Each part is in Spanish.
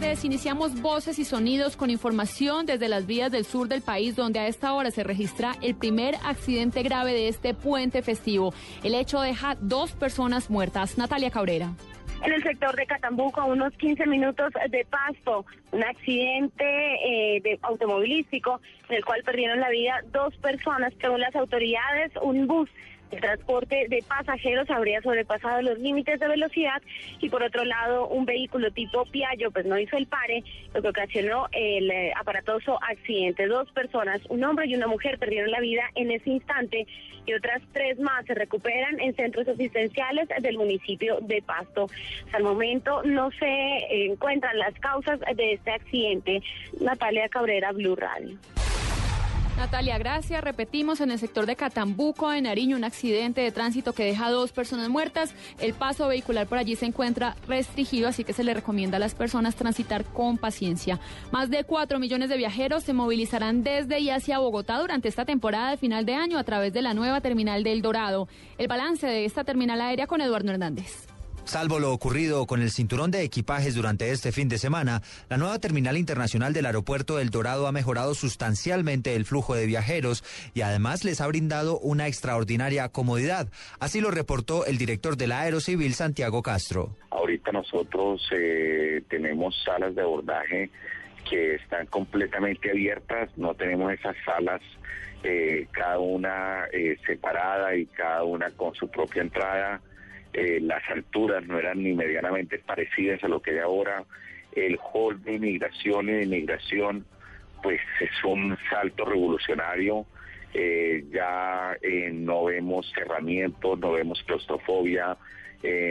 Iniciamos voces y sonidos con información desde las vías del sur del país, donde a esta hora se registra el primer accidente grave de este puente festivo. El hecho deja dos personas muertas. Natalia Cabrera en el sector de Catambuco, a unos 15 minutos de Pasto, un accidente eh, de automovilístico en el cual perdieron la vida dos personas, según las autoridades, un bus el transporte de pasajeros habría sobrepasado los límites de velocidad y por otro lado un vehículo tipo Piaggio pues no hizo el pare, lo que ocasionó el eh, aparatoso accidente. Dos personas, un hombre y una mujer perdieron la vida en ese instante y otras tres más se recuperan en centros asistenciales del municipio de Pasto. Hasta el momento no se encuentran las causas de este accidente. Natalia Cabrera, Blue Radio. Natalia, gracias. Repetimos, en el sector de Catambuco, en Nariño, un accidente de tránsito que deja dos personas muertas. El paso vehicular por allí se encuentra restringido, así que se le recomienda a las personas transitar con paciencia. Más de cuatro millones de viajeros se movilizarán desde y hacia Bogotá durante esta temporada de final de año a través de la nueva terminal del Dorado. El balance de esta terminal aérea con Eduardo Hernández. Salvo lo ocurrido con el cinturón de equipajes durante este fin de semana, la nueva terminal internacional del aeropuerto del Dorado ha mejorado sustancialmente el flujo de viajeros y además les ha brindado una extraordinaria comodidad. Así lo reportó el director de la Aerocivil, Santiago Castro. Ahorita nosotros eh, tenemos salas de abordaje que están completamente abiertas, no tenemos esas salas eh, cada una eh, separada y cada una con su propia entrada eh, las alturas no eran ni medianamente parecidas a lo que hay ahora, el hall de inmigración y de inmigración pues es un salto revolucionario, eh, ya eh, no vemos cerramiento, no vemos claustrofobia,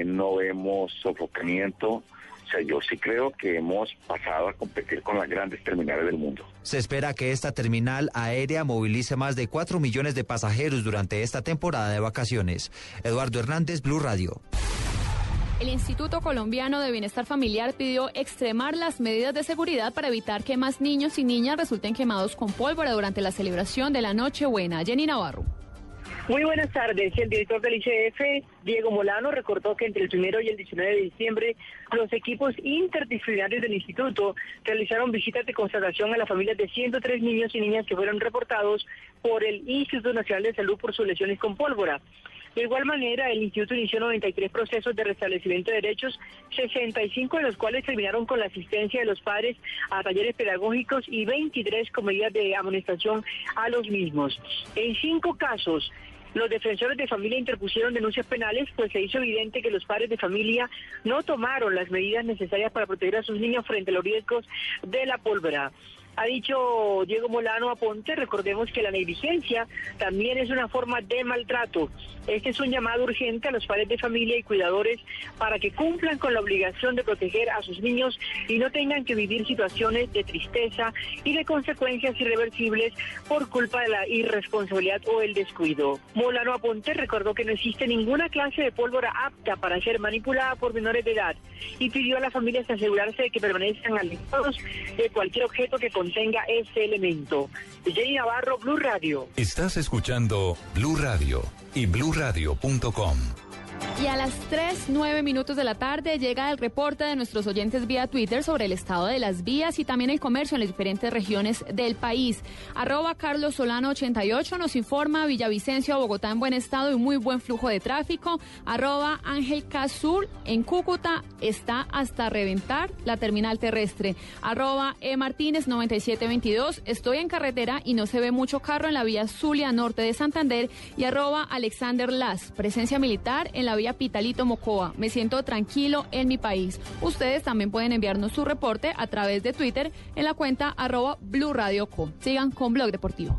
no vemos sofocamiento, o sea, yo sí creo que hemos pasado a competir con las grandes terminales del mundo. Se espera que esta terminal aérea movilice más de 4 millones de pasajeros durante esta temporada de vacaciones. Eduardo Hernández, Blue Radio. El Instituto Colombiano de Bienestar Familiar pidió extremar las medidas de seguridad para evitar que más niños y niñas resulten quemados con pólvora durante la celebración de la Nochebuena. Jenny Navarro. Muy buenas tardes. El director del ICF, Diego Molano, recordó que entre el primero y el 19 de diciembre los equipos interdisciplinarios del instituto realizaron visitas de constatación a las familias de 103 niños y niñas que fueron reportados por el Instituto Nacional de Salud por sus lesiones con pólvora. De igual manera, el instituto inició 93 procesos de restablecimiento de derechos, 65 de los cuales terminaron con la asistencia de los padres a talleres pedagógicos y 23 con medidas de amonestación a los mismos. En cinco casos, los defensores de familia interpusieron denuncias penales, pues se hizo evidente que los padres de familia no tomaron las medidas necesarias para proteger a sus niños frente a los riesgos de la pólvora. Ha dicho Diego Molano Aponte, recordemos que la negligencia también es una forma de maltrato. Este es un llamado urgente a los padres de familia y cuidadores para que cumplan con la obligación de proteger a sus niños y no tengan que vivir situaciones de tristeza y de consecuencias irreversibles por culpa de la irresponsabilidad o el descuido. Molano Aponte recordó que no existe ninguna clase de pólvora apta para ser manipulada por menores de edad y pidió a las familias asegurarse de que permanezcan alejados de cualquier objeto que contenga ese elemento. Jenny Navarro, Blue Radio. Estás escuchando Blue Radio y bluradio.com. Y a las 3, 9 minutos de la tarde llega el reporte de nuestros oyentes vía Twitter sobre el estado de las vías y también el comercio en las diferentes regiones del país. Arroba Carlos Solano 88 nos informa Villavicencio, Bogotá en buen estado y muy buen flujo de tráfico. Arroba Ángel Cazul en Cúcuta está hasta reventar la terminal terrestre. Arroba E Martínez 9722 estoy en carretera y no se ve mucho carro en la vía Zulia Norte de Santander. Y arroba Alexander Las, presencia militar en la vía Pitalito Mocoa. Me siento tranquilo en mi país. Ustedes también pueden enviarnos su reporte a través de Twitter en la cuenta arroba Blue Co. Sigan con Blog Deportivo.